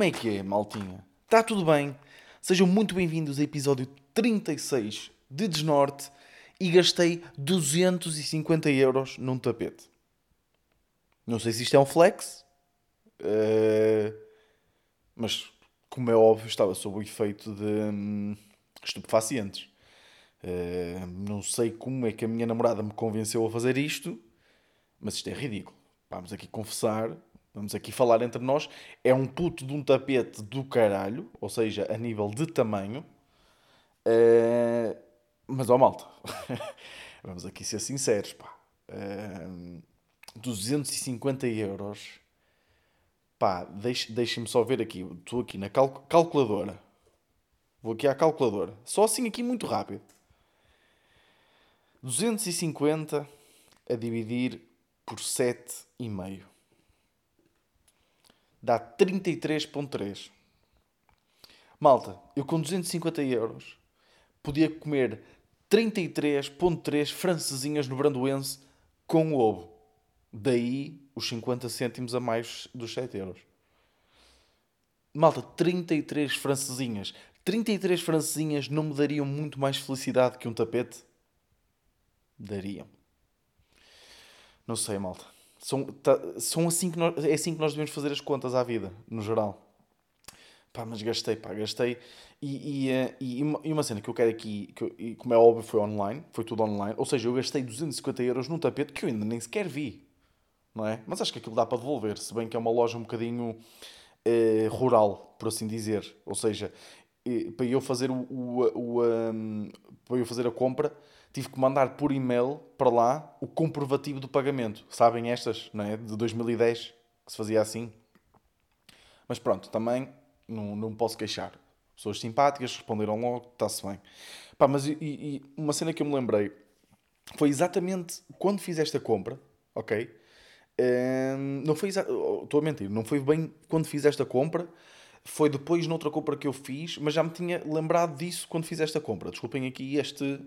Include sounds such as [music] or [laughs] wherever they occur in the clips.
Como é que é, maltinha? Está tudo bem? Sejam muito bem-vindos ao episódio 36 de Desnorte e gastei 250 euros num tapete. Não sei se isto é um flex, uh, mas como é óbvio, estava sob o efeito de hum, estupefacientes. Uh, não sei como é que a minha namorada me convenceu a fazer isto, mas isto é ridículo. Vamos aqui confessar, vamos aqui falar entre nós. É um puto de um tapete do caralho, ou seja, a nível de tamanho. Uh, mas ó malta, [laughs] vamos aqui ser sinceros, pá. Uh, 250 euros. Pá, deixe-me deixe só ver aqui. Estou aqui na cal calculadora. Vou aqui à calculadora. Só assim aqui muito rápido. 250 a dividir por 7,5. Dá 33,3. Malta, eu com 250 euros podia comer 33,3 francesinhas no Brandoense com ovo. Daí os 50 cêntimos a mais dos 7 euros. Malta, 33 francesinhas. 33 francesinhas não me dariam muito mais felicidade que um tapete? Dariam. Não sei, malta. São, tá, são assim que nós, é assim que nós devemos fazer as contas à vida, no geral. Pá, mas gastei, pá, gastei. E, e, eh, e, e uma cena que eu quero aqui, que eu, como é óbvio, foi online, foi tudo online. Ou seja, eu gastei 250 euros num tapete que eu ainda nem sequer vi, não é? Mas acho que aquilo dá para devolver, se bem que é uma loja um bocadinho eh, rural, por assim dizer. Ou seja, eh, para eu fazer o, o, o um, para eu fazer a compra tive que mandar por e-mail para lá o comprovativo do pagamento. Sabem estas, não é? De 2010, que se fazia assim. Mas pronto, também não, não posso queixar. Pessoas simpáticas responderam logo, está-se bem. Pá, mas e, e, uma cena que eu me lembrei foi exatamente quando fiz esta compra, ok? Um, não foi oh, estou a mentir, não foi bem quando fiz esta compra, foi depois noutra compra que eu fiz, mas já me tinha lembrado disso quando fiz esta compra. Desculpem aqui este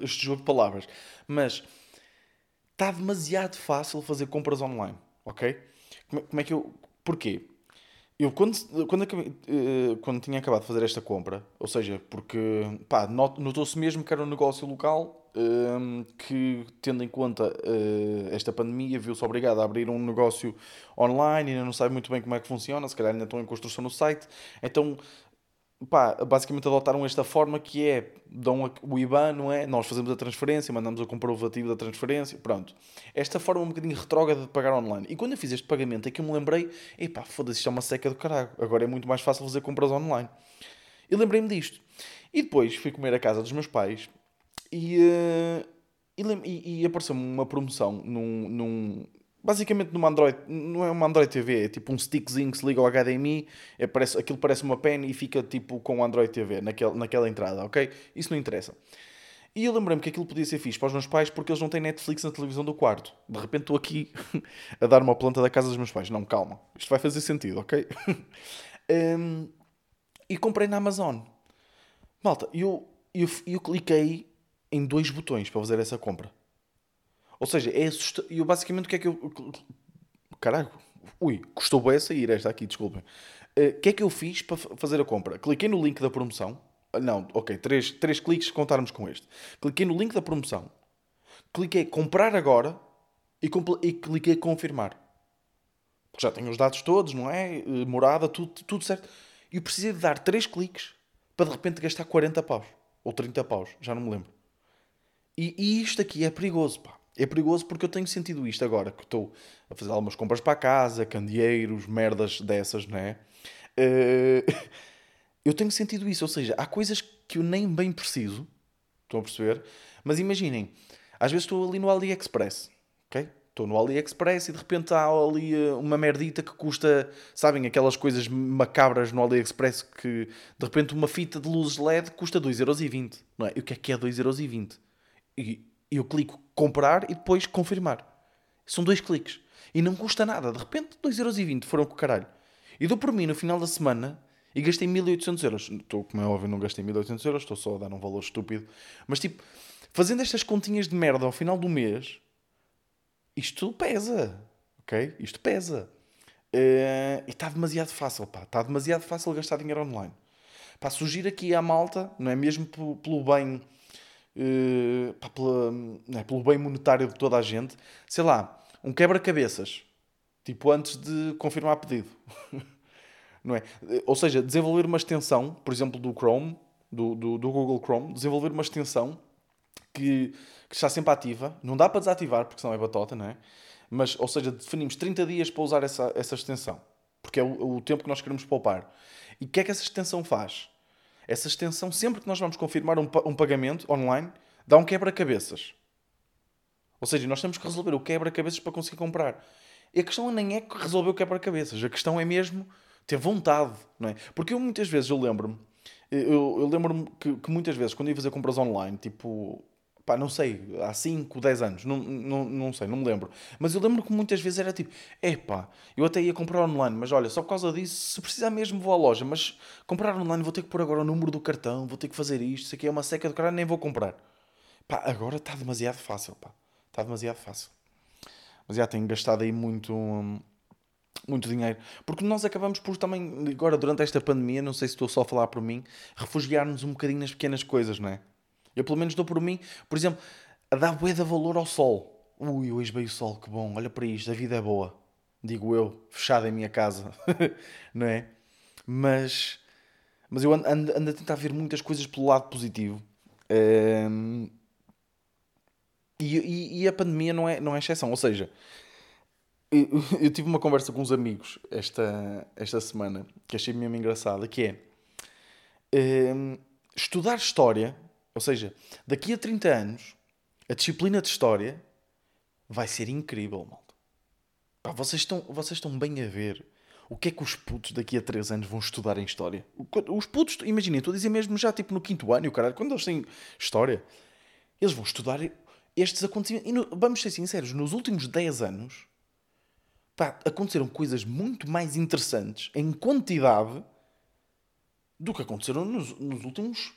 este jogo de palavras. Mas está demasiado fácil fazer compras online, ok? Como, como é que eu. Porquê? Eu, quando, quando, eh, quando tinha acabado de fazer esta compra, ou seja, porque pá, notou-se mesmo que era um negócio local ehm, que, tendo em conta uh, esta pandemia, viu-se obrigado a abrir um negócio online, ainda não sabe muito bem como é que funciona, se calhar ainda estão em construção no site, então pá, basicamente adotaram esta forma que é, dão o IBAN, não é? Nós fazemos a transferência, mandamos o comprovativo da transferência, pronto. Esta forma um bocadinho retrógrada de pagar online. E quando eu fiz este pagamento é que eu me lembrei, epá, foda-se, isto é uma seca do caralho, agora é muito mais fácil fazer compras online. E lembrei-me disto. E depois fui comer a casa dos meus pais e, uh, e, e apareceu-me uma promoção num, num, Basicamente numa Android, não é uma Android TV, é tipo um stickzinho que se liga ao HDMI, é, parece, aquilo parece uma pen e fica tipo com o Android TV naquele, naquela entrada, ok? Isso não interessa. E eu lembrei-me que aquilo podia ser fixe para os meus pais porque eles não têm Netflix na televisão do quarto. De repente estou aqui [laughs] a dar uma planta da casa dos meus pais. Não, calma, isto vai fazer sentido, ok? [laughs] um, e comprei na Amazon. Malta, eu, eu, eu cliquei em dois botões para fazer essa compra. Ou seja, é assustador. Eu basicamente o que é que eu. Caralho, ui, custou bem a sair esta aqui, desculpem. Eh, o uh, que é que eu fiz para fazer a compra? Cliquei no link da promoção. Ah, não, ok, três, três cliques contarmos com este. Cliquei no link da promoção. Cliquei comprar agora e, e cliquei confirmar. Porque já tenho os dados todos, não é? Eh, morada, tudo, tudo certo. E eu precisei de dar três cliques para de repente gastar 40 paus. Ou 30 paus, já não me lembro. E, e isto aqui é perigoso, pá. É perigoso porque eu tenho sentido isto agora, que estou a fazer algumas compras para casa, candeeiros, merdas dessas, não é? Uh, [laughs] eu tenho sentido isso, ou seja, há coisas que eu nem bem preciso, estão a perceber? Mas imaginem, às vezes estou ali no AliExpress, ok? Estou no AliExpress e de repente há ali eh, uma merdita que custa, sabem, aquelas coisas macabras no AliExpress que de repente uma fita de luzes LED custa 2,20€, não é? E o que é que é 2,20€? E eu clico comprar e depois confirmar. São dois cliques. E não custa nada. De repente, 2,20€ foram com o caralho. E dou por mim no final da semana e gastei 1800 euros. Estou, como é óbvio, não gastei 1800 euros, estou só a dar um valor estúpido. Mas tipo, fazendo estas continhas de merda ao final do mês, isto pesa. Ok? Isto pesa. Uh, e está demasiado fácil, pá. Está demasiado fácil gastar dinheiro online. Pá, surgir aqui à malta, não é mesmo pelo, pelo bem... Uh, pá, pela, é, pelo bem monetário de toda a gente. Sei lá, um quebra-cabeças. Tipo, antes de confirmar pedido. [laughs] não é? Ou seja, desenvolver uma extensão, por exemplo, do Chrome, do, do, do Google Chrome, desenvolver uma extensão que, que, está sempre ativa. Não dá para desativar, porque senão é batota, não é? Mas, ou seja, definimos 30 dias para usar essa, essa extensão. Porque é o, o tempo que nós queremos poupar. E o que é que essa extensão faz? Essa extensão, sempre que nós vamos confirmar um, um pagamento online, dá um quebra-cabeças. Ou seja, nós temos que resolver o quebra-cabeças para conseguir comprar. E a questão nem é resolver o quebra-cabeças. A questão é mesmo ter vontade, não é? Porque eu muitas vezes, eu lembro-me, eu, eu lembro-me que, que, muitas vezes, quando ia fazer compras online, tipo, pá, não sei, há 5, 10 anos, não, não, não sei, não me lembro. Mas eu lembro que muitas vezes era tipo, epá, eu até ia comprar online, mas olha, só por causa disso, se precisar mesmo vou à loja, mas comprar online vou ter que pôr agora o número do cartão, vou ter que fazer isto, isso aqui é uma seca do caralho, nem vou comprar. Pá, agora está demasiado fácil, pá, está demasiado fácil. Mas já tenho gastado aí muito... Muito dinheiro. Porque nós acabamos por também, agora durante esta pandemia, não sei se estou só a falar por mim, refugiar-nos um bocadinho nas pequenas coisas, não é? Eu pelo menos dou por mim, por exemplo, a dar bué de valor ao sol. Ui, hoje veio o sol, que bom, olha para isto, a vida é boa. Digo eu, fechado em minha casa, [laughs] não é? Mas, mas eu ando, ando, ando, a tentar ver muitas coisas pelo lado positivo. Um, e, e, e, a pandemia não é, não é exceção. Ou seja, [laughs] eu, tive uma conversa com uns amigos esta, esta semana que achei mesmo engraçada, que é um, estudar história, ou seja, daqui a 30 anos, a disciplina de história vai ser incrível, malta. Pá, vocês, estão, vocês estão bem a ver o que é que os putos daqui a 3 anos vão estudar em história. Os putos, imaginem, estou a dizer mesmo já tipo no quinto ano, caralho, quando eles têm história, eles vão estudar estes acontecimentos. E no, vamos ser sinceros, nos últimos 10 anos pá, aconteceram coisas muito mais interessantes em quantidade do que aconteceram nos, nos últimos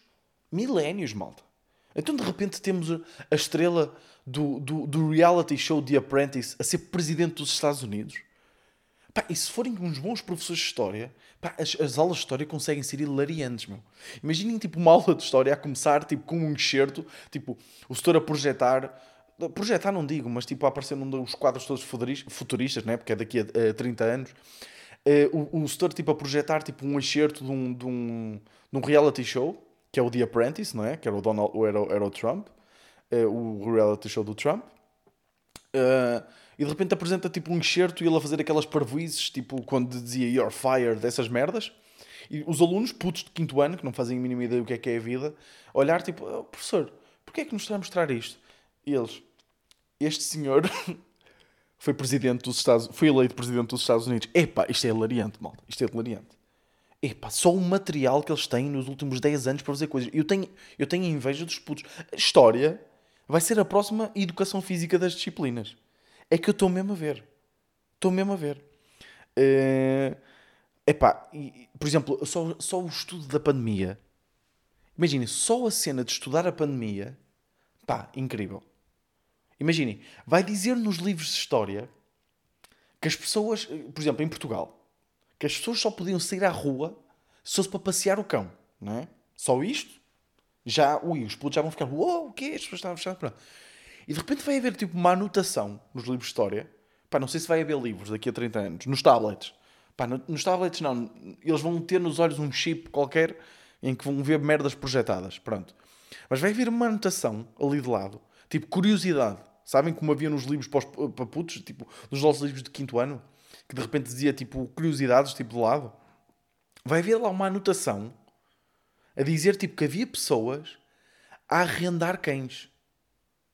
milénios, malta. Então de repente temos a estrela do, do, do, reality show The Apprentice a ser presidente dos Estados Unidos. Pá, e se forem uns bons professores de história, pá, as, as, aulas de história conseguem ser hilariantes, meu. Imaginem tipo uma [laughs] aula de história a começar tipo, com um enxerto, tipo o setor a projetar projetar não digo, mas tipo a aparecer num dos quadros todos futuristas, né? porque é daqui a, a 30 anos, uh, o, o setor tipo a projetar tipo um excerto de um, de, um, de um reality show, que é o The Apprentice, não é? Que era o, Donald, era, era o Trump, uh, o reality show do Trump. Uh, e de repente apresenta tipo um enxerto e ele a fazer aquelas parvoices, tipo quando dizia You're fired, dessas merdas. E os alunos, putos de quinto ano, que não fazem a mínima ideia do que é que é a vida, olhar tipo, oh, professor, porquê é que nos está a mostrar isto? E eles, este senhor [laughs] foi presidente dos Estados foi eleito presidente dos Estados Unidos. Epá, isto é hilariante, malta. Isto é hilariante. Epá, só o material que eles têm nos últimos 10 anos para fazer coisas. Eu tenho, eu tenho inveja dos putos. História vai ser a próxima educação física das disciplinas. É que eu estou mesmo a ver. Estou mesmo a ver. Uh, epá, e, por exemplo, só, só o estudo da pandemia. Imaginem, só a cena de estudar a pandemia. Pá, incrível. Imaginem, vai dizer nos livros de história que as pessoas, por exemplo, em Portugal, que as pessoas só podiam sair à rua se fosse para passear o cão, não é? Só isto? Já, ui, os putos já vão ficar, uou, o quê? As pessoas estavam fechadas. E de repente vai haver tipo uma anotação nos livros de história. Pá, não sei se vai haver livros daqui a 30 anos, nos tablets. Pá, no, nos tablets não, eles vão ter nos olhos um chip qualquer em que vão ver merdas projetadas. Pronto. Mas vai haver uma anotação ali de lado, tipo curiosidade. Sabem como havia nos livros para, os, para putos, tipo, nos nossos livros de quinto ano, que de repente dizia tipo curiosidades, tipo de lado. Vai haver lá uma anotação a dizer tipo que havia pessoas a arrendar cães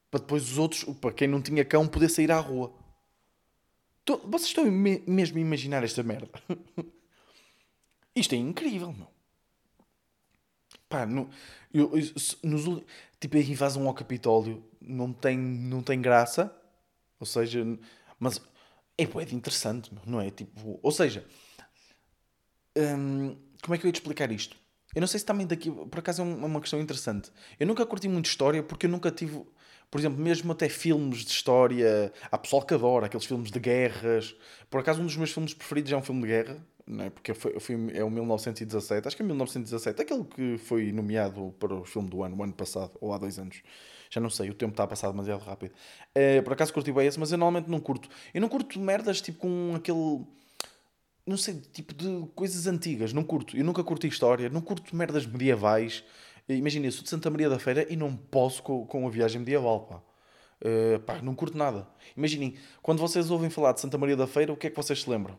para depois os outros, para quem não tinha cão, poder sair à rua. Vocês estão mesmo a imaginar esta merda? [laughs] Isto é incrível, meu. Pá, no, eu, eu, nos, tipo, a invasão ao Capitólio não tem, não tem graça. Ou seja, mas é de interessante, não é? Tipo, ou seja, hum, como é que eu ia te explicar isto? Eu não sei se também daqui, por acaso é uma questão interessante. Eu nunca curti muito história porque eu nunca tive, Por exemplo, mesmo até filmes de história. Há pessoal que adora aqueles filmes de guerras. Por acaso, um dos meus filmes preferidos é um filme de guerra, não é? Porque foi, foi, é o 1917. Acho que é 1917. Aquele que foi nomeado para o filme do ano, o ano passado, ou há dois anos. Já não sei, o tempo está a passar demasiado rápido. É, por acaso curti bem esse, mas eu normalmente não curto. Eu não curto merdas tipo com aquele. Não sei, tipo de coisas antigas. Não curto. Eu nunca curti história. Não curto merdas medievais. Imagina, eu sou de Santa Maria da Feira e não posso com, com a viagem medieval, pá. Uh, pá, não curto nada. Imaginem, quando vocês ouvem falar de Santa Maria da Feira, o que é que vocês se lembram?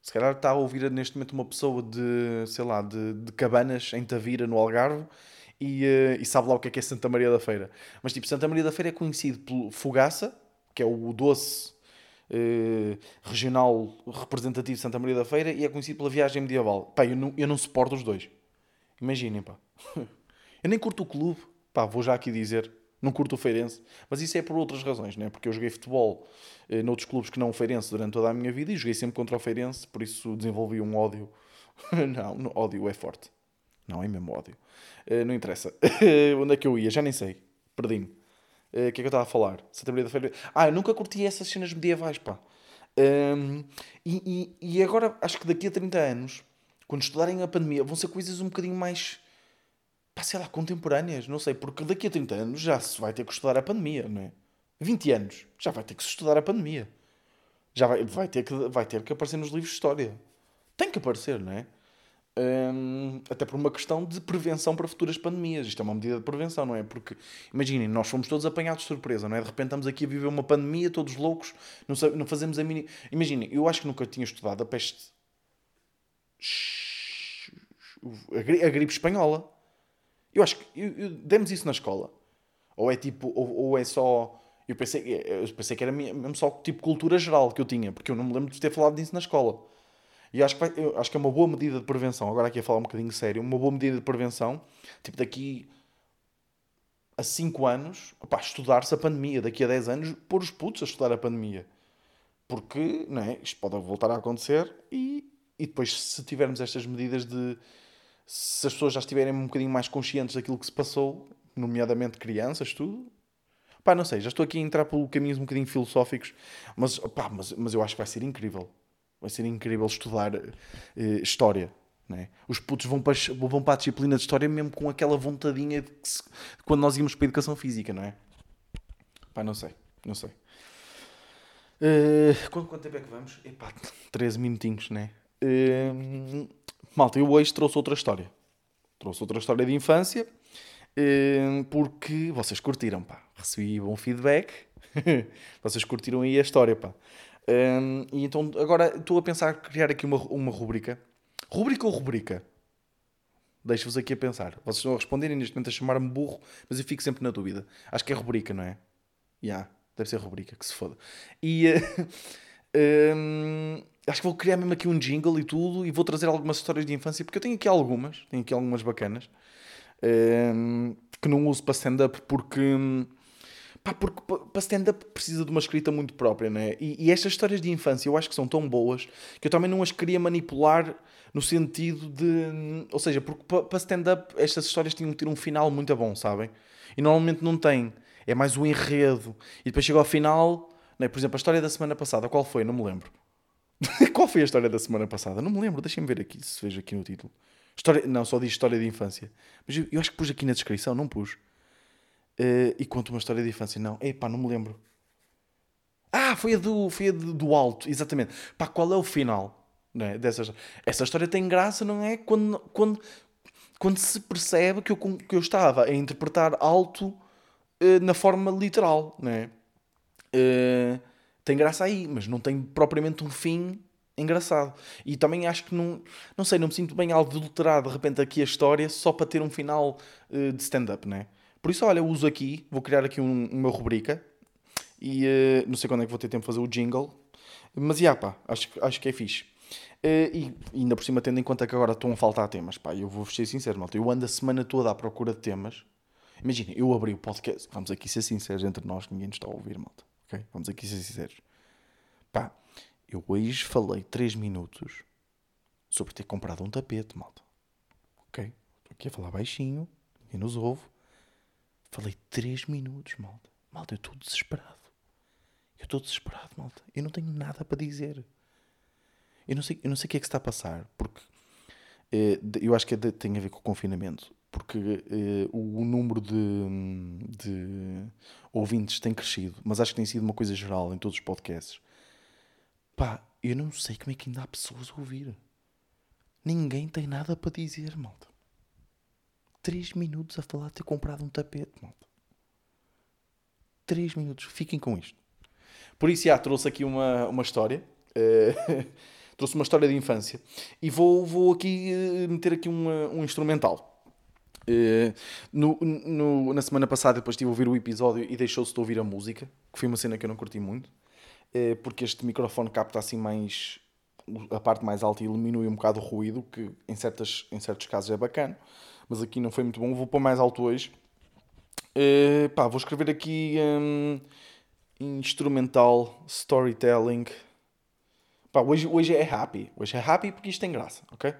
Se calhar está a ouvir neste momento uma pessoa de, sei lá, de, de Cabanas, em Tavira, no Algarve, e, uh, e, sabe lá o que é que é Santa Maria da Feira. Mas tipo, Santa Maria da Feira é conhecido pelo Fogaça, que é o doce uh, regional representativo de Santa Maria da Feira, e é conhecido pela viagem medieval. Pá, eu não, eu não suporto os dois. Imaginem, pá. [laughs] Eu nem curto o clube, pá, vou já aqui dizer, não curto o Feirense, mas isso é por outras razões, né? porque eu joguei futebol eh, noutros clubes que não o Feirense durante toda a minha vida e joguei sempre contra o Feirense, por isso desenvolvi um ódio. [laughs] não, ódio é forte. Não, é mesmo ódio. Uh, não interessa. [laughs] Onde é que eu ia? Já nem sei. Perdi-me. Eh, o uh, que é que eu estava a falar? Santa Maria da Feira. Ah, eu nunca curti essas cenas medievais, pá. Um, e, e, e agora, acho que daqui a 30 anos, quando estudarem a pandemia, vão ser coisas um bocadinho mais pá, sei lá, contemporâneas, não sei, porque daqui a 30 anos já se vai ter que estudar a pandemia, não é? 20 anos, já vai ter que se estudar a pandemia. Já vai, vai, ter, que, vai ter que aparecer nos livros de história. Tem que aparecer, não é? Hum, até por uma questão de prevenção para futuras pandemias. Isto é uma medida de prevenção, não é? Porque, imaginem, nós fomos todos apanhados de surpresa, não é? De repente estamos aqui a viver uma pandemia, todos loucos, não, não fazemos a mini. Imaginem, eu acho que nunca tinha estudado a peste. A gripe espanhola. Eu acho que eu, eu, demos isso na escola. Ou é tipo, ou, ou, é só. Eu pensei, eu pensei que era mesmo só tipo cultura geral que eu tinha, porque eu não me lembro de ter falado disso na escola. E acho que, vai, acho que é uma boa medida de prevenção. Agora aqui a falar um bocadinho sério, uma boa medida de prevenção, tipo daqui a 5 anos, estudar-se a pandemia, daqui a 10 anos, pôr os putos a estudar a pandemia. Porque, não é? Isto pode voltar a acontecer e, e depois, se tivermos estas medidas de se as pessoas já estiverem um bocadinho mais conscientes daquilo que se passou, nomeadamente crianças, tudo. Pá, não sei, já estou aqui a entrar por caminhos um bocadinho filosóficos, mas, pá, mas, mas eu acho que vai ser incrível. Vai ser incrível estudar uh, história. Né? Os putos vão para, vão para a disciplina de história mesmo com aquela vontadinha de, se, quando nós íamos para a educação física, não é? Pá, não sei, não sei. Uh, quanto, quanto tempo é que vamos? Epá, 13 minutinhos, né? Uh, Malta, eu hoje trouxe outra história. Trouxe outra história de infância eh, porque vocês curtiram, pá. Recebi bom feedback. [laughs] vocês curtiram aí a história, pá. Eh, e então agora estou a pensar criar aqui uma, uma rubrica. Rubrica ou rubrica? Deixo-vos aqui a pensar. Vocês estão a responderem neste momento a chamar-me burro, mas eu fico sempre na dúvida. Acho que é rubrica, não é? Já, yeah, deve ser rubrica, que se foda. E. Uh, [laughs] acho que vou criar mesmo aqui um jingle e tudo e vou trazer algumas histórias de infância, porque eu tenho aqui algumas, tenho aqui algumas bacanas, um, que não uso para stand-up porque. Pá, porque para stand-up precisa de uma escrita muito própria, né? E, e estas histórias de infância eu acho que são tão boas que eu também não as queria manipular no sentido de. Ou seja, porque para stand-up estas histórias tinham que ter um final muito bom, sabem? E normalmente não tem. É mais o enredo. E depois chega ao final. Né? Por exemplo, a história da semana passada, qual foi? Não me lembro. [laughs] Qual foi a história da semana passada? Não me lembro, deixem-me ver aqui, se vejo aqui no título. História... Não, só diz história de infância. Mas eu, eu acho que pus aqui na descrição, não pus. Uh, e conto uma história de infância. Não, epá, não me lembro. Ah, foi a do, foi a do, alto, exatamente. Pá, qual é o final não é, dessa Essa história tem graça, não é? Quando, quando, quando se percebe que eu, que eu estava a interpretar alto uh, na forma literal, não é? Uh, tem graça aí, mas não tem propriamente um fim engraçado. E também acho que não, não sei, não me sinto bem adulterado de repente aqui a história só para ter um final uh, de stand-up, né? Por isso, olha, eu uso aqui, vou criar aqui um, uma rubrica e uh, não sei quando é que vou ter tempo de fazer o jingle, mas já pá, acho, acho que é fixe. Uh, e ainda por cima, tendo em conta que agora estão a faltar temas, pá, eu vou ser sincero, malta, eu ando a semana toda à procura de temas. Imagina, eu abri o podcast, vamos aqui ser sinceros entre nós, ninguém nos está a ouvir, malta ok? Vamos aqui ser sinceros. Pá, eu hoje falei 3 minutos sobre ter comprado um tapete, malta. Ok? Estou aqui a falar baixinho, ninguém nos ouve. Falei 3 minutos, malta. Malta, eu estou desesperado. Eu estou desesperado, malta. Eu não tenho nada para dizer. Eu não sei, eu não sei o que é que se está a passar, porque eh, eu acho que é tem a ver com o confinamento. Porque eh, o, o, número de, de ouvintes tem crescido, mas acho que tem sido uma coisa geral em todos os podcasts. Pá, eu não sei como é que ainda há pessoas a ouvir. Ninguém tem nada para dizer, malta. Três minutos a falar de ter comprado um tapete, malta. Três minutos. Fiquem com isto. Por isso, já trouxe aqui uma, uma história. Uh, [laughs] trouxe uma história de infância. E vou, vou aqui uh, meter aqui uma, um instrumental. Uh, no, no, na semana passada, depois estive a ouvir o episódio e deixou-se de ouvir a música, que foi uma cena que eu não curti muito, porque este microfone capta assim mais a parte mais alta e diminui um bocado o ruído, que em, certas, em certos casos é bacana, mas aqui não foi muito bom. Vou pôr mais alto hoje. Uh, pá, vou escrever aqui um, instrumental, storytelling. Pá, hoje, hoje é happy. Hoje é happy porque isto tem graça, ok?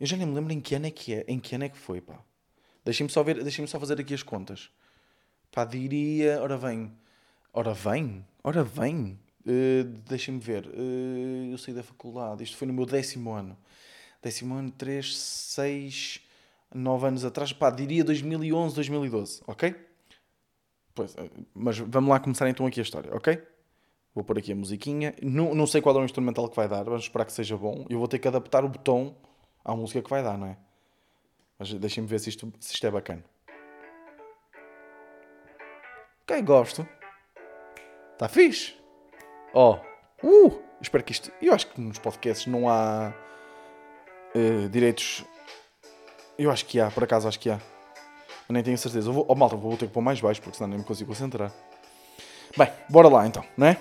Eu já nem me lembro em que ano é que é, em que ano é que foi, pá. Deixem-me só ver, deixem-me só fazer aqui as contas. Pá, diria, ora vem, ora vem, ora vem. Uh, Deixem-me ver. Uh, eu saí da faculdade. Isto foi no meu décimo ano. Décimo ano, 3, 6, 9 anos atrás. Pá, diria 2011, 2012. Ok? Pois, uh, mas vamos lá começar então aqui a história, ok? Vou pôr aqui a musiquinha. Não, não sei qual é o instrumental que vai dar. Vamos esperar que seja bom. Eu vou ter que adaptar o botão à música que vai dar, não é? Mas deixem-me ver se isto, se isto é bacana. Ok, gosto. Está fixe. Ó, oh, uh, espero que isto. Eu acho que nos podcasts não há uh, direitos. Eu acho que há, por acaso acho que há. Eu nem tenho certeza. Eu vou, oh, malta, vou ter que pôr mais baixo porque senão nem me consigo concentrar. Bem, bora lá então, não é?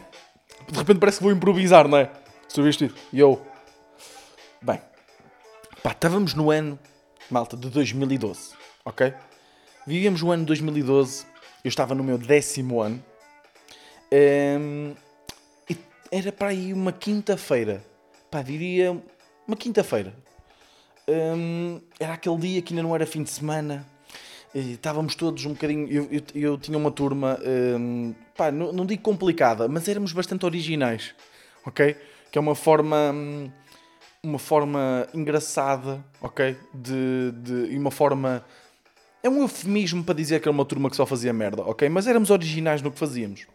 De repente parece que vou improvisar, não é? Substituído. E eu. Bem, pá, estávamos no ano, malta, de 2012, ok? Vivíamos o ano de 2012, eu estava no meu décimo ano. Um, ehm, era para aí uma quinta-feira. Pá, diria uma quinta-feira. Hum, era aquele dia que ainda não era fim de semana. E estávamos todos um bocadinho. Eu, eu, eu tinha uma turma, hum, pá, não, não, digo complicada, mas éramos bastante originais, ok? Que é uma forma. Hum, uma forma engraçada, ok? De, de, e uma forma. É um eufemismo para dizer que era uma turma que só fazia merda, ok? Mas éramos originais no que fazíamos.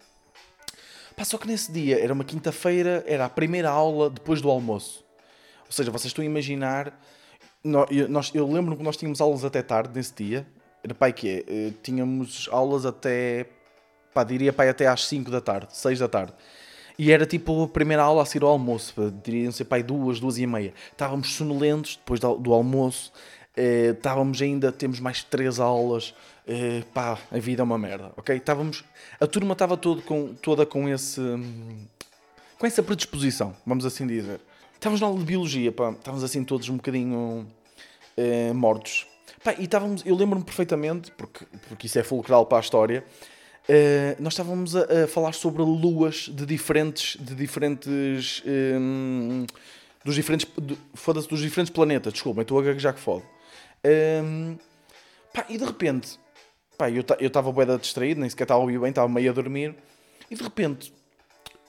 Pá, só que nesse dia, era uma quinta-feira, era a primeira aula depois do almoço. Ou seja, vocês estão a imaginar. Nós, eu lembro que nós tínhamos aulas até tarde nesse dia. Era pai que é? Eh, tínhamos aulas até. pá, diria pai até às 5 da tarde, 6 da tarde. E era tipo a primeira aula a seguir ao almoço, diriam ser pai duas, duas e meia. Estávamos sonolentos depois do almoço, eh, estávamos ainda, temos mais três aulas, uh, pá, a vida é uma merda, ok? Estávamos, a turma estava todo com, toda com esse, com essa predisposição, vamos assim dizer. Estávamos na aula de biologia, pá, estávamos assim todos um bocadinho uh, mortos. Pá, e estávamos, eu lembro-me perfeitamente, porque, porque isso é fulcral para a história, uh, nós estávamos a, a, falar sobre luas de diferentes, de diferentes, um, dos diferentes, foda-se, dos diferentes planetas, desculpa, estou a gaguejar que fode. Um, pá, e de repente, Pá, eu estava bué distraído, nem sequer estava a ouvir bem, estava meio a dormir. E de repente,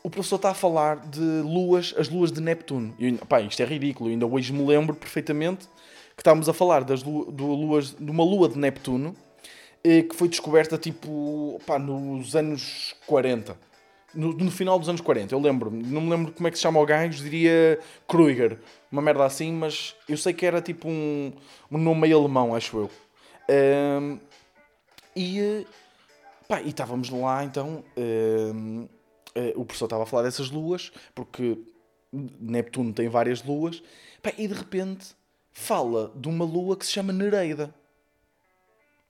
o professor está a falar de luas, as luas de Neptuno. E, pá, isto é ridículo, eu ainda hoje me lembro perfeitamente que estávamos a falar das lu do luas, de uma lua de Neptuno eh, que foi descoberta tipo pá, nos anos 40. No, no, final dos anos 40, eu lembro não me lembro como é que se chama o gajo, diria Kruger, uma merda assim, mas eu sei que era tipo um, um nome meio alemão, acho eu. Um, e, eh, pá, e estávamos lá, então, uh, o professor estava a falar dessas luas, porque Neptuno tem várias luas, pá, e de repente fala de uma lua que se chama Nereida.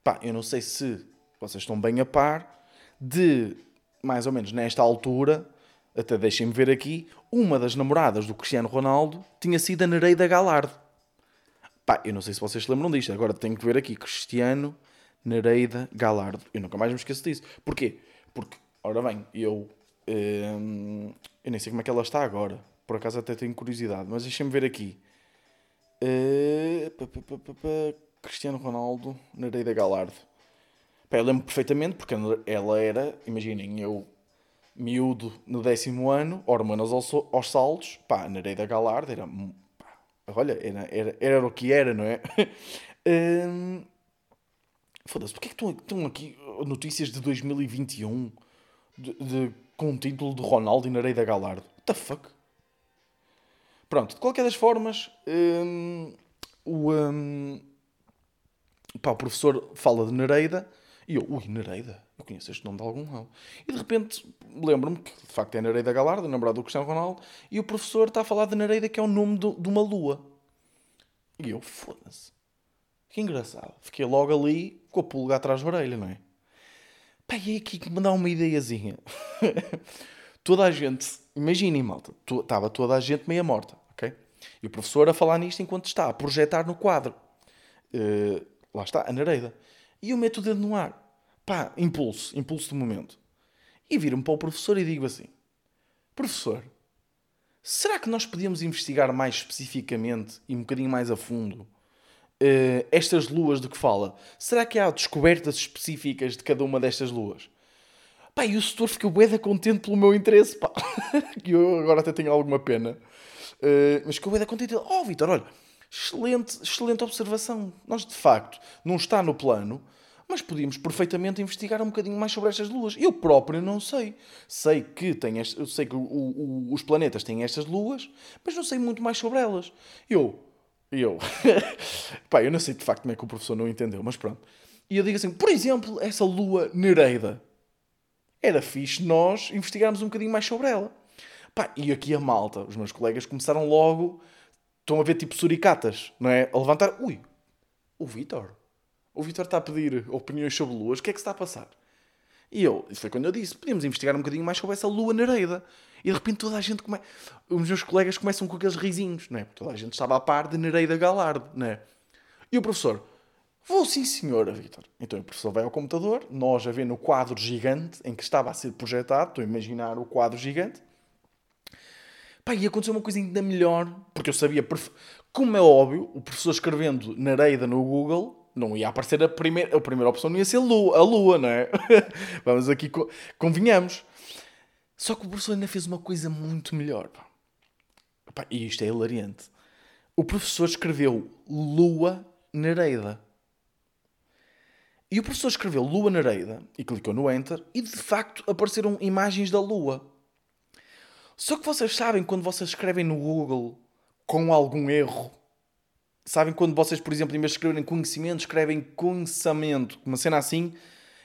Pá, eu não sei se vocês estão bem a par de, mais ou menos nesta altura, até deixem-me ver aqui, uma das namoradas do Cristiano Ronaldo tinha sido a Nereida Galardo. Pá, eu não sei se vocês se lembram disto, agora tenho que ver aqui Cristiano Nereida Galardo. Eu nunca mais me esqueço disso. Porquê? Porque, ora bem, eu. Hum, eu nem sei como é que ela está agora. Por acaso até tenho curiosidade, mas deixem-me ver aqui. Uh, Cristiano Ronaldo, Nereida Galardo. Pá, eu lembro perfeitamente, porque ela era, imaginem, eu miúdo no décimo ano, hormonas aos, aos saltos, pá, Nereida Galardo era, pá, olha, era, era, era o que era, não é? [laughs] hum, Foda-se, porquê é que estão, estão aqui notícias de 2021 de, de, com o título de Ronaldo e Nereida Galardo? What the fuck? Pronto, de qualquer das formas, hum, o, hum, pá, o professor fala de Nereida e eu, ui, Nereida, eu conheço este nome de algum lado. E de repente lembro-me que de facto é Nereida Galardo, namorado do Cristiano Ronaldo, e o professor está a falar de Nereida, que é o nome do, de uma lua. E eu, foda-se. Que engraçado. Fiquei logo ali com a pulga atrás da orelha, não é? Pá, é aqui que me dá uma ideiazinha. [laughs] toda a gente, imaginem, malta, estava toda a gente meia morta, ok? E o professor a falar nisto enquanto está a projetar no quadro. Uh, lá está, a Nereida. E eu meto o dedo no ar. Pá, impulso, impulso do momento. E viro-me para o professor e digo assim: Professor, será que nós podíamos investigar mais especificamente e um bocadinho mais a fundo uh, estas luas de que fala? Será que há descobertas específicas de cada uma destas luas? Pá, e o setor ficou bué contente pelo meu interesse, pá. [laughs] que eu agora até tenho alguma pena. Uh, mas ficou bué da contente. Oh, Vitor, olha, excelente, excelente observação. Nós, de facto, não está no plano, mas podíamos perfeitamente investigar um bocadinho mais sobre estas luas. Eu próprio não sei. Sei que, tem este, sei que o, o, os planetas têm estas luas, mas não sei muito mais sobre elas. Eu, eu, [laughs] pá, eu não sei de facto como é que o professor não entendeu, mas pronto. E eu digo assim, por exemplo, essa lua Nereida. Era fixe nós investigarmos um bocadinho mais sobre ela. Pá, e aqui a malta, os meus colegas começaram logo estão a ver tipo suricatas, não é? A levantar. Ui, o Vitor. O Vitor está a pedir opiniões sobre luas. O que é que se está a passar? E eu, isso foi quando eu disse, podíamos investigar um bocadinho mais sobre essa lua Nereida. E de repente toda a gente começa. Os meus colegas começam com aqueles risinhos, não é? Toda a gente estava a par de Nereida Galardo, não é? E o professor, vou sim, senhora, Vitor. Então o professor vai ao computador, nós a ver no quadro gigante em que estava a ser projetado, estou a imaginar o quadro gigante, Pá, e aconteceu uma coisa ainda melhor, porque eu sabia, como é óbvio, o professor escrevendo Nareida no Google não ia aparecer a primeira, a primeira opção, não ia ser a Lua, a Lua não é? [laughs] Vamos aqui, convinhamos. Só que o professor ainda fez uma coisa muito melhor. Pá, e isto é hilariante. O professor escreveu Lua Nereida. E o professor escreveu Lua Nereida e clicou no Enter e de facto apareceram imagens da Lua. Só que vocês sabem quando vocês escrevem no Google com algum erro. Sabem quando vocês, por exemplo, em vez de escreverem conhecimento, escrevem conhecimento, uma cena assim,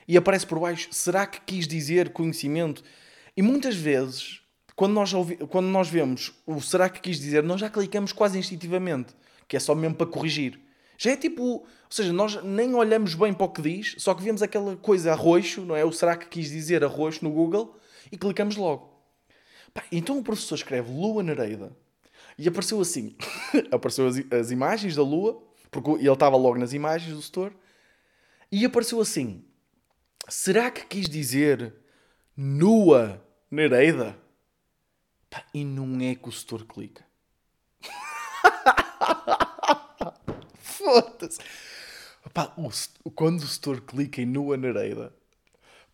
e aparece por baixo, será que quis dizer conhecimento? E muitas vezes, quando nós, ouvi, quando nós vemos o será que quis dizer, nós já clicamos quase instintivamente, que é só mesmo para corrigir. Já é tipo, ou seja, nós nem olhamos bem para o que diz, só que vemos aquela coisa arroxo, não é? O será que quis dizer arroxo no Google e clicamos logo. Pá, então o professor escreve Lua Nereida e apareceu assim: [laughs] apareceu as, as, imagens da Lua, porque ele estava logo nas imagens do setor, e apareceu assim: será que quis dizer nua Nereida? Pá, e não é que o setor clica. [laughs] Foda-se. Pá, o, quando o setor clica em nua Nereida,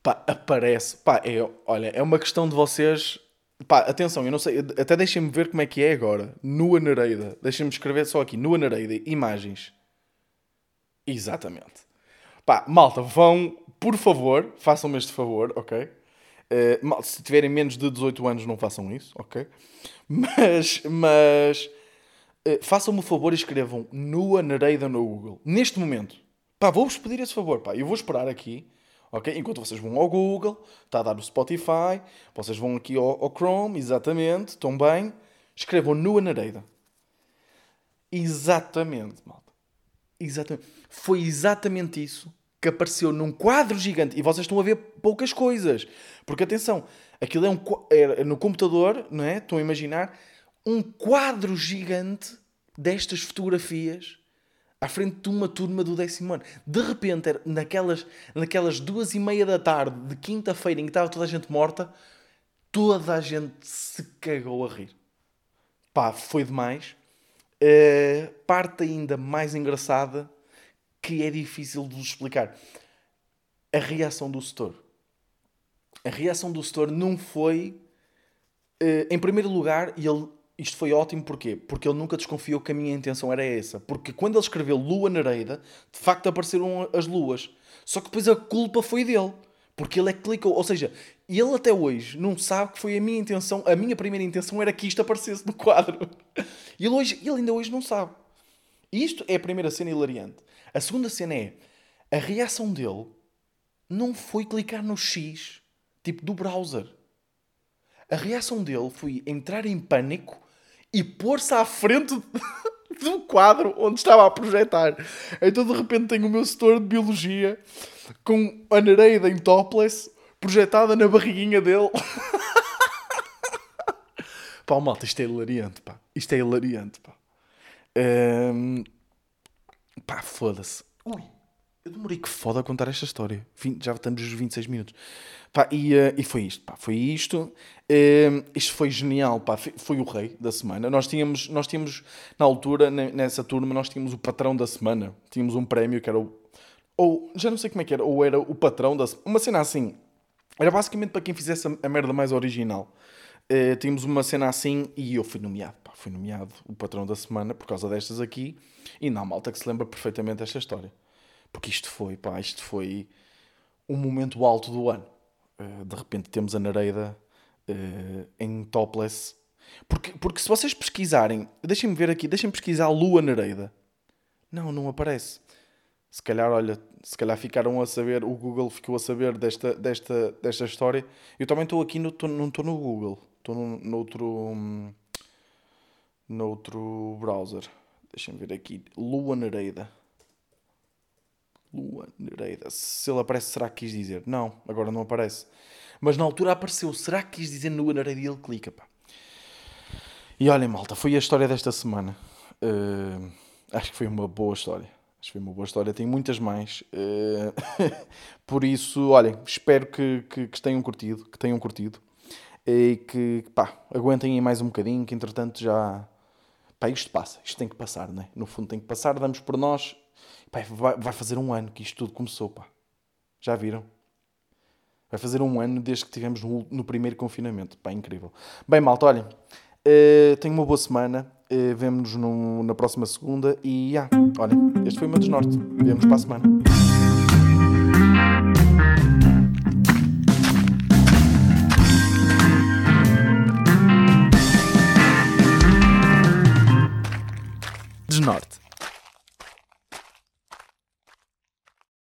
pá, aparece. Pá, é, olha, é uma questão de vocês Pá, atenção, eu não sei, até deixem-me ver como é que é agora. Nua Nereida. Deixem-me escrever só aqui. Nua Nereida. Imagens. Exatamente. Pá, malta, vão, por favor, façam-me este favor, ok? Uh, se tiverem menos de 18 anos, não façam isso, ok? Mas, mas uh, façam-me o favor e escrevam Nua Nereida no Google. Neste momento. Pá, vou-vos pedir esse favor, pá. Eu vou esperar aqui ok? Enquanto vocês vão ao Google, está a dar o Spotify, vocês vão aqui ao, ao Chrome, exatamente, estão bem, escrevam Nua Nereida. Exatamente, malta. Exatamente. Foi exatamente isso que apareceu num quadro gigante. E vocês estão a ver poucas coisas. Porque atenção, aquilo é um é no computador, não é? Estão a imaginar um quadro gigante destas fotografias à frente de uma turma do décimo ano. De repente, naquelas, naquelas duas e meia da tarde de quinta-feira em que estava toda a gente morta, toda a gente se cagou a rir. Pá, foi demais. Uh, parte ainda mais engraçada que é difícil de vos explicar. a reação do setor. A reação do setor não foi. eh, em primeiro lugar, ele, isto foi ótimo porquê? Porque ele nunca desconfiou que a minha intenção era essa. Porque quando ele escreveu Lua Nereida, de facto apareceram as luas. Só que depois a culpa foi dele. Porque ele é que clicou. Ou seja, ele até hoje não sabe que foi a minha intenção. A minha primeira intenção era que isto aparecesse no quadro. [laughs] E ele, hoje, ele ainda hoje não sabe. Isto é a primeira cena hilariante. A segunda cena é a reação dele não foi clicar no X, tipo do browser. A reação dele foi entrar em pânico e pôr-se à frente [laughs] do quadro onde estava a projetar. Então de repente tenho o meu setor de biologia com a Nereida em topless projetada na barriguinha dele. [laughs] pá, malta, isto é hilariante, pá. Isto é hilariante, pá. Ahm, Pá, foda-se. Ui, eu demorei que foda a contar esta história. Já estamos nos 26 minutos. Pá, e, eh, e foi isto, pá, foi isto. Eh, isto foi genial, pá, foi, o rei da semana. Nós tínhamos, nós tínhamos, na altura, ne- nessa turma, nós tínhamos o patrão da semana. Tínhamos um prémio que era o... Ou, já não sei como é que era, ou era o patrão da semana. Uma cena assim. Era basicamente para quem fizesse a merda mais original. Eh, tínhamos uma cena assim e eu fui nomeado. Pá, fui nomeado o patrão da semana por causa destas aqui. E não, malta que se lembra perfeitamente desta história. Porque isto foi, pá, isto foi um momento alto do ano. Eh, de repente temos a Nereida eh, em topless. Porque, porque se vocês pesquisarem, deixem-me ver aqui, deixem-me pesquisar Lua Nereida. Não, não aparece. Se calhar, olha, se calhar ficaram a saber, o Google ficou a saber desta, desta, desta história. Eu também estou aqui, no, tô- não estou no Google, estou no, noutro, hum, noutro browser. Deixem-me ver aqui, Lua Nereida. Lua Nereida. Se ele aparece, será que quis dizer? Não, agora não aparece. Mas na altura apareceu. Será que quis dizer Lua Nereida? E ele clica, pá. E olhem, malta, foi a história desta semana. Uh, acho que foi uma boa história. Acho que foi uma boa história. Tem muitas mais. Uh, [laughs] por isso, olhem, espero que, que, que tenham curtido. Que tenham curtido. E que, pá, aguentem aí mais um bocadinho. Que entretanto já. Pá, isto passa. Isto tem que passar, né? No fundo tem que passar. Damos por nós. Pá, vai, fazer um ano que isto tudo começou, pá. Já viram? Vai fazer um ano desde que tivemos no, no primeiro confinamento. Pá, incrível. Bem, malta, olhem. Uh, tenho uma boa semana. Uh, Vemo-nos no- na próxima segunda. E, ah, olhem, este foi o meu desnorte. Vemo-nos para a semana. Desnorte.